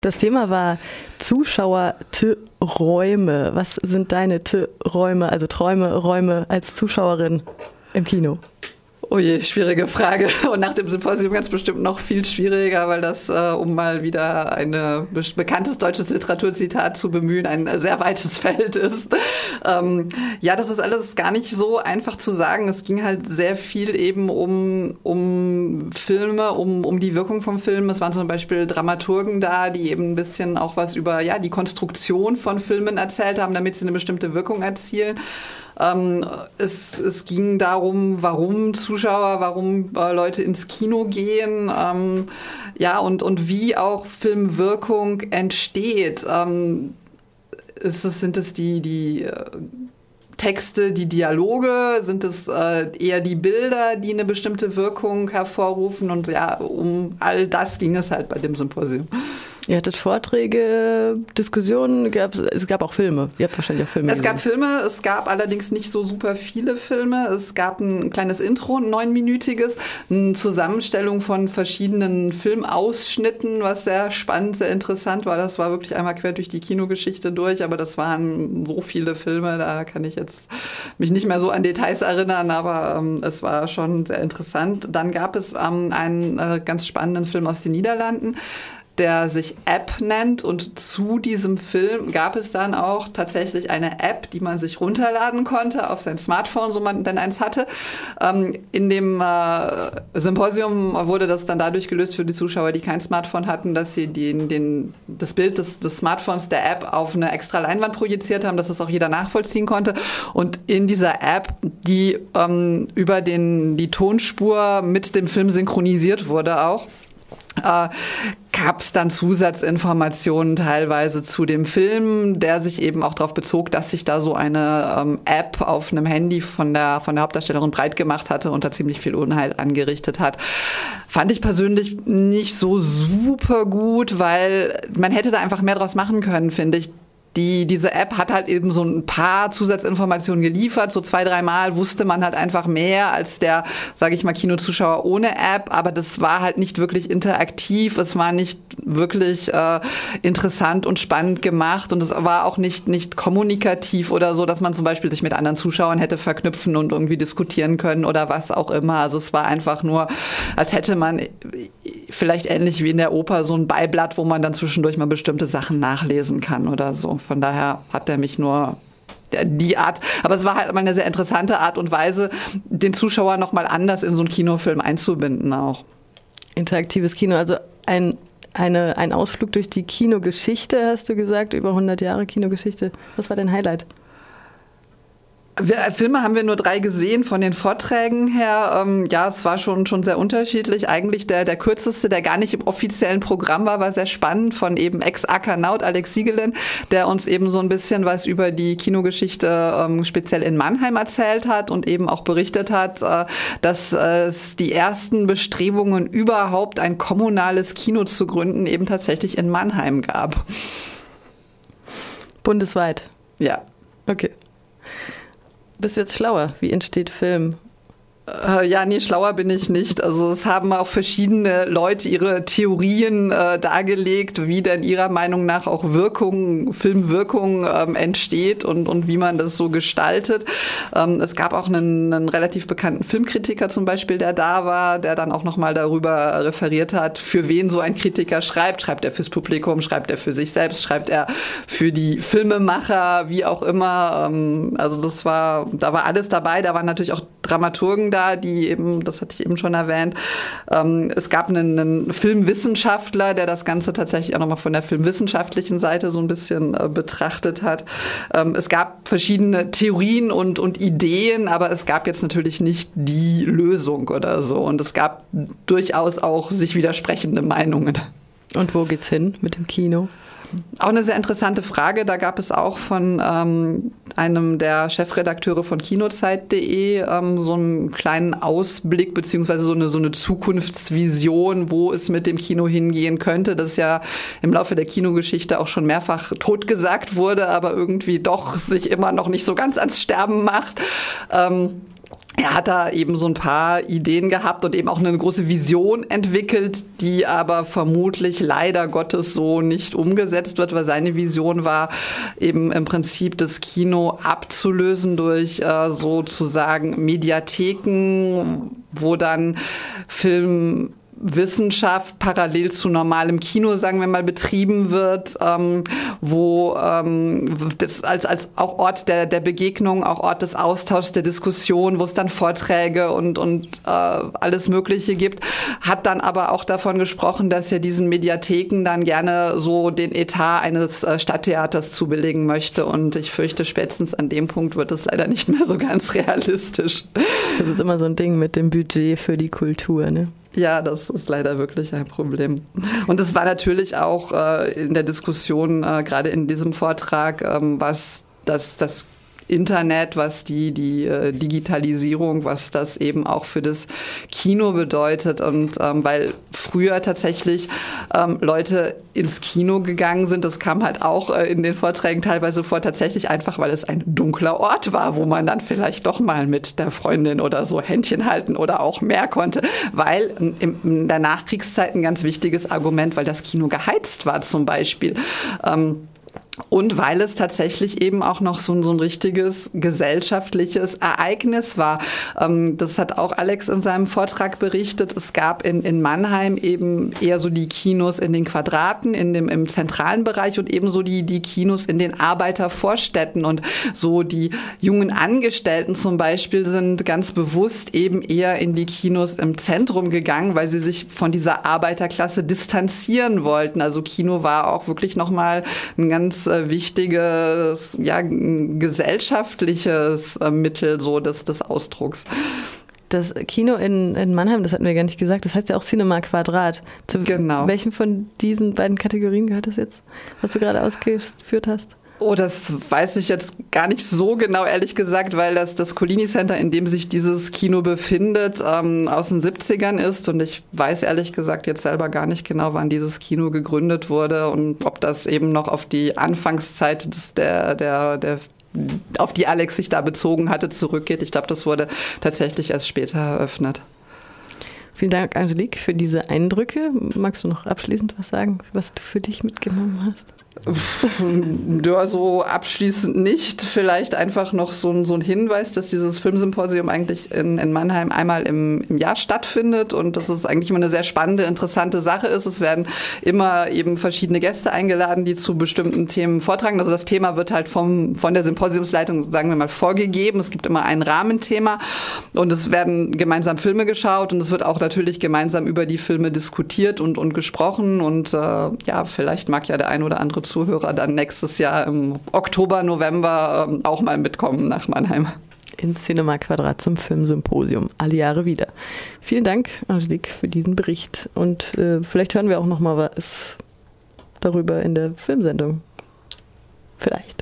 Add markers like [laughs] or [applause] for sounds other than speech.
Das Thema war Zuschauer-Räume. Was sind deine Räume, also Träume, Räume als Zuschauerin im Kino? Oh je, schwierige Frage. [laughs] Und nach dem Symposium ganz bestimmt noch viel schwieriger, weil das, äh, um mal wieder ein be bekanntes deutsches Literaturzitat zu bemühen, ein sehr weites [laughs] Feld ist. Ähm, ja, das ist alles gar nicht so einfach zu sagen. Es ging halt sehr viel eben um, um Filme, um, um die Wirkung vom Film. Es waren zum Beispiel Dramaturgen da, die eben ein bisschen auch was über ja, die Konstruktion von Filmen erzählt haben, damit sie eine bestimmte Wirkung erzielen. Ähm, es, es ging darum, warum Zuschauer, warum äh, Leute ins Kino gehen, ähm, ja, und, und wie auch Filmwirkung entsteht. Ähm, ist es, sind es die, die äh, Texte, die Dialoge? Sind es äh, eher die Bilder, die eine bestimmte Wirkung hervorrufen? Und ja, um all das ging es halt bei dem Symposium. Ihr hattet Vorträge, Diskussionen, gab, es gab auch Filme. Ihr habt wahrscheinlich auch Filme. Es gesehen. gab Filme, es gab allerdings nicht so super viele Filme. Es gab ein kleines Intro, ein neunminütiges, eine Zusammenstellung von verschiedenen Filmausschnitten, was sehr spannend, sehr interessant war. Das war wirklich einmal quer durch die Kinogeschichte durch, aber das waren so viele Filme, da kann ich jetzt mich nicht mehr so an Details erinnern, aber ähm, es war schon sehr interessant. Dann gab es ähm, einen äh, ganz spannenden Film aus den Niederlanden der sich App nennt. Und zu diesem Film gab es dann auch tatsächlich eine App, die man sich runterladen konnte auf sein Smartphone, so man denn eins hatte. Ähm, in dem äh, Symposium wurde das dann dadurch gelöst für die Zuschauer, die kein Smartphone hatten, dass sie den, den, das Bild des, des Smartphones der App auf eine extra Leinwand projiziert haben, dass das auch jeder nachvollziehen konnte. Und in dieser App, die ähm, über den, die Tonspur mit dem Film synchronisiert wurde auch, äh, gab es dann Zusatzinformationen teilweise zu dem Film, der sich eben auch darauf bezog, dass sich da so eine ähm, App auf einem Handy von der, von der Hauptdarstellerin breit gemacht hatte und da ziemlich viel Unheil angerichtet hat. Fand ich persönlich nicht so super gut, weil man hätte da einfach mehr draus machen können, finde ich die, diese App hat halt eben so ein paar Zusatzinformationen geliefert. So zwei, dreimal wusste man halt einfach mehr als der, sage ich mal, Kinozuschauer ohne App. Aber das war halt nicht wirklich interaktiv. Es war nicht wirklich äh, interessant und spannend gemacht. Und es war auch nicht, nicht kommunikativ oder so, dass man zum Beispiel sich mit anderen Zuschauern hätte verknüpfen und irgendwie diskutieren können oder was auch immer. Also es war einfach nur, als hätte man vielleicht ähnlich wie in der Oper so ein Beiblatt, wo man dann zwischendurch mal bestimmte Sachen nachlesen kann oder so. Von daher hat er mich nur die Art, aber es war halt mal eine sehr interessante Art und Weise, den Zuschauer noch mal anders in so einen Kinofilm einzubinden auch. Interaktives Kino, also ein eine, ein Ausflug durch die Kinogeschichte, hast du gesagt, über 100 Jahre Kinogeschichte. Was war dein Highlight? Wir, Filme haben wir nur drei gesehen von den Vorträgen her. Ähm, ja, es war schon, schon sehr unterschiedlich. Eigentlich der, der kürzeste, der gar nicht im offiziellen Programm war, war sehr spannend von eben Ex-Akanaut Alex Siegelin, der uns eben so ein bisschen was über die Kinogeschichte ähm, speziell in Mannheim erzählt hat und eben auch berichtet hat, äh, dass es die ersten Bestrebungen überhaupt ein kommunales Kino zu gründen eben tatsächlich in Mannheim gab. Bundesweit? Ja. Okay. Bist jetzt schlauer? Wie entsteht Film? Äh, ja, nee, schlauer bin ich nicht. Also es haben auch verschiedene Leute ihre Theorien äh, dargelegt, wie denn ihrer Meinung nach auch Wirkung, Filmwirkung ähm, entsteht und, und wie man das so gestaltet. Ähm, es gab auch einen, einen relativ bekannten Filmkritiker zum Beispiel, der da war, der dann auch nochmal darüber referiert hat, für wen so ein Kritiker schreibt. Schreibt er fürs Publikum, schreibt er für sich selbst, schreibt er für die Filmemacher, wie auch immer. Ähm, also das war, da war alles dabei. Da waren natürlich auch Dramaturgen da da, die eben, das hatte ich eben schon erwähnt, ähm, es gab einen, einen, Filmwissenschaftler, der das Ganze tatsächlich auch nochmal von der filmwissenschaftlichen Seite so ein bisschen äh, betrachtet hat. Ähm, es gab verschiedene Theorien und, und Ideen, aber es gab jetzt natürlich nicht die Lösung oder so. Und es gab durchaus auch sich widersprechende Meinungen. Und wo geht's hin mit dem Kino? Auch eine sehr interessante Frage. Da gab es auch von ähm, einem der Chefredakteure von kinozeit.de ähm, so einen kleinen Ausblick beziehungsweise so eine, so eine Zukunftsvision, wo es mit dem Kino hingehen könnte. Das ja im Laufe der Kinogeschichte auch schon mehrfach totgesagt wurde, aber irgendwie doch sich immer noch nicht so ganz ans Sterben macht. Ähm, er hat da eben so ein paar Ideen gehabt und eben auch eine große Vision entwickelt, die aber vermutlich leider Gottes so nicht umgesetzt wird, weil seine Vision war eben im Prinzip das Kino abzulösen durch äh, sozusagen Mediatheken, wo dann Film Wissenschaft parallel zu normalem Kino, sagen wir mal, betrieben wird, ähm, wo ähm, das als, als auch Ort der, der Begegnung, auch Ort des Austauschs, der Diskussion, wo es dann Vorträge und, und äh, alles Mögliche gibt, hat dann aber auch davon gesprochen, dass er diesen Mediatheken dann gerne so den Etat eines äh, Stadttheaters zubelegen möchte. Und ich fürchte, spätestens an dem Punkt wird es leider nicht mehr so ganz realistisch. Das ist immer so ein Ding mit dem Budget für die Kultur, ne? Ja, das ist leider wirklich ein Problem. Und es war natürlich auch äh, in der Diskussion, äh, gerade in diesem Vortrag, ähm, was das, das Internet, was die, die äh, Digitalisierung, was das eben auch für das Kino bedeutet. Und ähm, weil früher tatsächlich ähm, Leute ins Kino gegangen sind, das kam halt auch äh, in den Vorträgen teilweise vor, tatsächlich einfach, weil es ein dunkler Ort war, wo man dann vielleicht doch mal mit der Freundin oder so Händchen halten oder auch mehr konnte. Weil in der Nachkriegszeit ein ganz wichtiges Argument, weil das Kino geheizt war zum Beispiel. Ähm, und weil es tatsächlich eben auch noch so, so ein richtiges gesellschaftliches Ereignis war. Ähm, das hat auch Alex in seinem Vortrag berichtet. Es gab in, in Mannheim eben eher so die Kinos in den Quadraten, in dem, im zentralen Bereich und ebenso die, die Kinos in den Arbeitervorstädten. Und so die jungen Angestellten zum Beispiel sind ganz bewusst eben eher in die Kinos im Zentrum gegangen, weil sie sich von dieser Arbeiterklasse distanzieren wollten. Also Kino war auch wirklich nochmal ein ganz wichtiges, ja, gesellschaftliches äh, Mittel so des, des Ausdrucks. Das Kino in, in Mannheim, das hatten wir gar nicht gesagt, das heißt ja auch Cinema Quadrat. Zu genau. welchen von diesen beiden Kategorien gehört das jetzt, was du gerade ausgeführt hast? Oh, das weiß ich jetzt gar nicht so genau, ehrlich gesagt, weil das das Collini Center, in dem sich dieses Kino befindet, ähm, aus den 70ern ist. Und ich weiß ehrlich gesagt jetzt selber gar nicht genau, wann dieses Kino gegründet wurde und ob das eben noch auf die Anfangszeit des, der, der, der auf die Alex sich da bezogen hatte, zurückgeht. Ich glaube, das wurde tatsächlich erst später eröffnet. Vielen Dank, Angelique, für diese Eindrücke. Magst du noch abschließend was sagen, was du für dich mitgenommen hast? Ja, so abschließend nicht. Vielleicht einfach noch so ein, so ein Hinweis, dass dieses Filmsymposium eigentlich in, in Mannheim einmal im, im Jahr stattfindet und dass es eigentlich immer eine sehr spannende, interessante Sache ist. Es werden immer eben verschiedene Gäste eingeladen, die zu bestimmten Themen vortragen. Also das Thema wird halt vom, von der Symposiumsleitung, sagen wir mal, vorgegeben. Es gibt immer ein Rahmenthema und es werden gemeinsam Filme geschaut und es wird auch natürlich gemeinsam über die Filme diskutiert und, und gesprochen und äh, ja, vielleicht mag ja der ein oder andere Zuhörer dann nächstes Jahr im Oktober, November ähm, auch mal mitkommen nach Mannheim. Ins Cinema Quadrat zum Filmsymposium. Alle Jahre wieder. Vielen Dank, Angelique, für diesen Bericht. Und äh, vielleicht hören wir auch noch mal was darüber in der Filmsendung. Vielleicht.